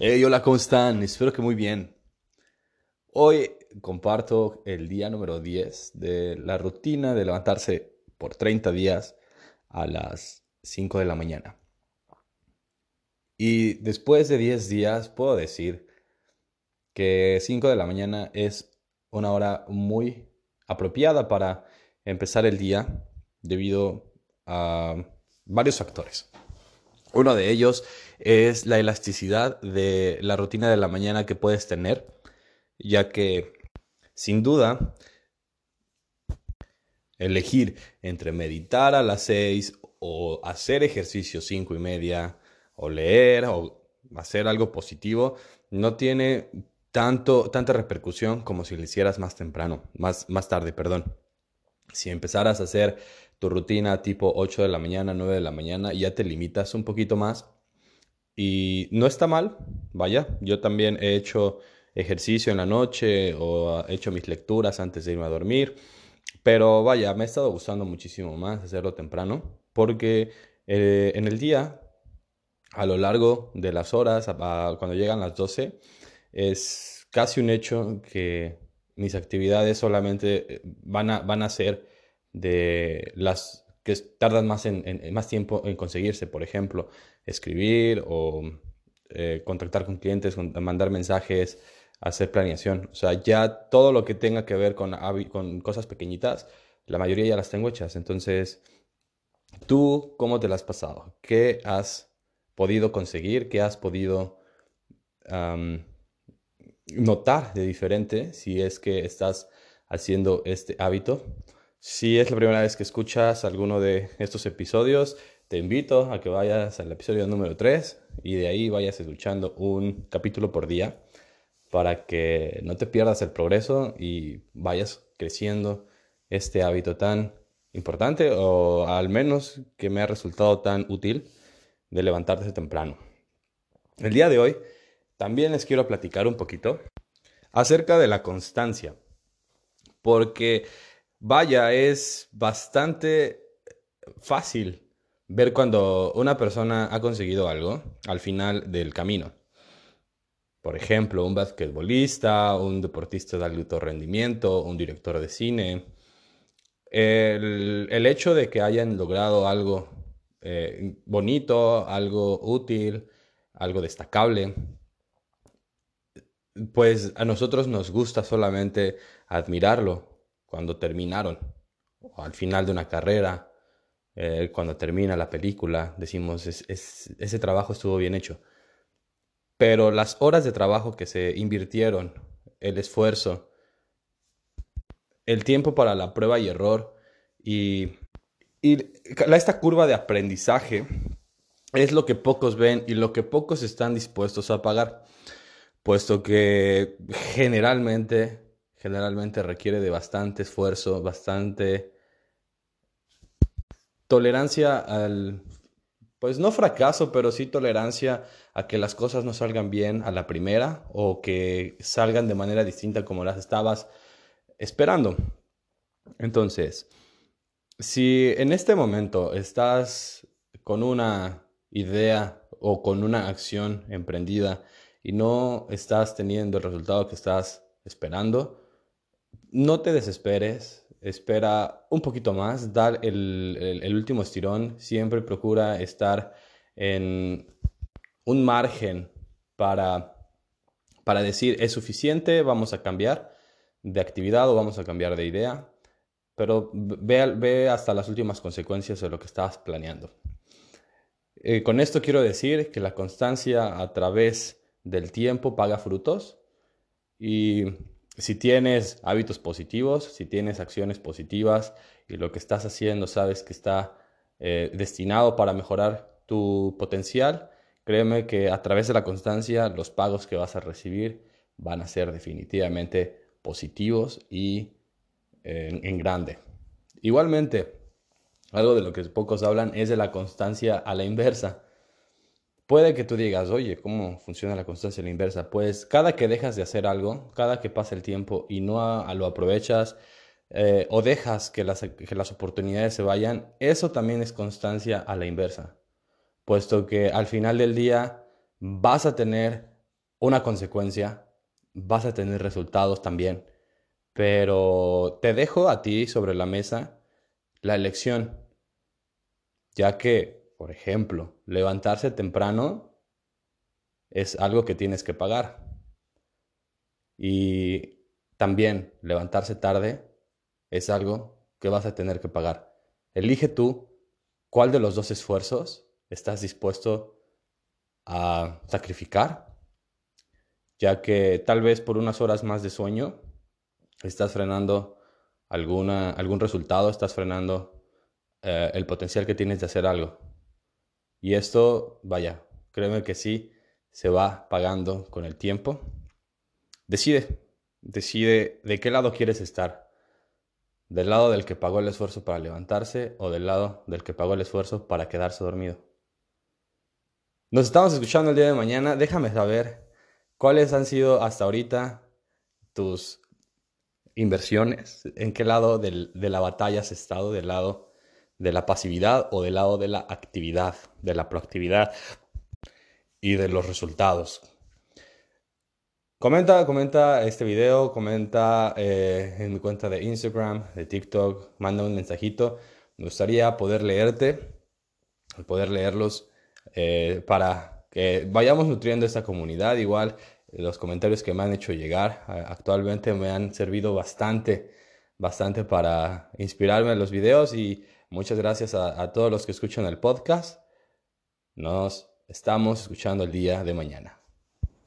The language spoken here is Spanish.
Hey, hola, ¿cómo están? Espero que muy bien. Hoy comparto el día número 10 de la rutina de levantarse por 30 días a las 5 de la mañana. Y después de 10 días puedo decir que 5 de la mañana es una hora muy apropiada para empezar el día debido a varios factores. Uno de ellos es la elasticidad de la rutina de la mañana que puedes tener, ya que sin duda elegir entre meditar a las 6 o hacer ejercicio 5 y media o leer o hacer algo positivo no tiene tanto, tanta repercusión como si lo hicieras más temprano, más, más tarde, perdón. Si empezaras a hacer tu rutina tipo 8 de la mañana, 9 de la mañana, ya te limitas un poquito más. Y no está mal, vaya, yo también he hecho ejercicio en la noche o he hecho mis lecturas antes de irme a dormir, pero vaya, me ha estado gustando muchísimo más hacerlo temprano, porque eh, en el día, a lo largo de las horas, cuando llegan las 12, es casi un hecho que mis actividades solamente eh, van a, van a ser de las que tardan más, en, más tiempo en conseguirse, por ejemplo, escribir o eh, contactar con clientes, mandar mensajes, hacer planeación. O sea, ya todo lo que tenga que ver con, con cosas pequeñitas, la mayoría ya las tengo hechas. Entonces, ¿tú cómo te las has pasado? ¿Qué has podido conseguir? ¿Qué has podido notar de diferente si es que estás haciendo este hábito? Si es la primera vez que escuchas alguno de estos episodios, te invito a que vayas al episodio número 3 y de ahí vayas escuchando un capítulo por día para que no te pierdas el progreso y vayas creciendo este hábito tan importante o al menos que me ha resultado tan útil de levantarte temprano. El día de hoy también les quiero platicar un poquito acerca de la constancia, porque Vaya, es bastante fácil ver cuando una persona ha conseguido algo al final del camino. Por ejemplo, un basquetbolista, un deportista de alto rendimiento, un director de cine. El, hecho de que hayan logrado algo eh, bonito, algo útil, algo destacable, pues a nosotros nos gusta solamente admirarlo, cuando terminaron, al final de una carrera, eh, cuando termina la película, decimos, ese trabajo estuvo bien hecho. Pero las horas de trabajo que se invirtieron, el esfuerzo, el tiempo para la prueba y error y esta curva de aprendizaje es lo que pocos ven y lo que pocos están dispuestos a pagar, puesto que generalmente generalmente requiere de bastante esfuerzo, bastante tolerancia al, pues no fracaso, pero sí tolerancia a que las cosas no salgan bien a la primera o que salgan de manera distinta como las estabas esperando. Entonces, si en este momento estás con una idea o con una acción emprendida y no estás teniendo el resultado que estás esperando, no te desesperes, espera un poquito más, dar el, último estirón, siempre procura estar en un margen para, para decir es suficiente, vamos a cambiar de actividad o vamos a cambiar de idea, pero ve, ve hasta las últimas consecuencias de lo que estabas planeando. Eh, con esto quiero decir que la constancia a través del tiempo paga frutos y si tienes hábitos positivos, si tienes acciones positivas y lo que estás haciendo sabes que está eh, destinado para mejorar tu potencial, créeme que a través de la constancia los pagos que vas a recibir van a ser definitivamente positivos y en grande. Igualmente, algo de lo que pocos hablan es de la constancia a la inversa. Puede que tú digas, oye, ¿cómo funciona la constancia a la inversa? Pues cada que dejas de hacer algo, cada que pasa el tiempo y no lo aprovechas eh, o dejas que las, que las oportunidades se vayan, eso también es constancia a la inversa. Puesto que al final del día vas a tener una consecuencia, vas a tener resultados también, pero te dejo a ti sobre la mesa la elección, ya que, por ejemplo, levantarse temprano es algo que tienes que pagar. Y también levantarse tarde es algo que vas a tener que pagar. Elige tú cuál de los dos esfuerzos estás dispuesto a sacrificar, ya que tal vez por unas horas más de sueño estás frenando alguna, algún resultado, estás frenando eh, el potencial que tienes de hacer algo. Y esto, vaya, créeme que sí, se va pagando con el tiempo. Decide, decide de qué lado quieres estar. Del lado del que pagó el esfuerzo para levantarse o del lado del que pagó el esfuerzo para quedarse dormido. Nos estamos escuchando el día de mañana. Déjame saber cuáles han sido hasta ahorita tus inversiones, en qué lado de la batalla has estado, del lado de la pasividad o del lado de la actividad, de la proactividad y de los resultados. Comenta, comenta este video, comenta eh, en mi cuenta de Instagram, de TikTok, manda un mensajito. Me gustaría poder leerte, poder leerlos eh, para que vayamos nutriendo esta comunidad. Igual los comentarios que me han hecho llegar actualmente me han servido bastante, bastante para inspirarme en los videos y muchas gracias a, todos los que escuchan el podcast. Nos estamos escuchando el día de mañana.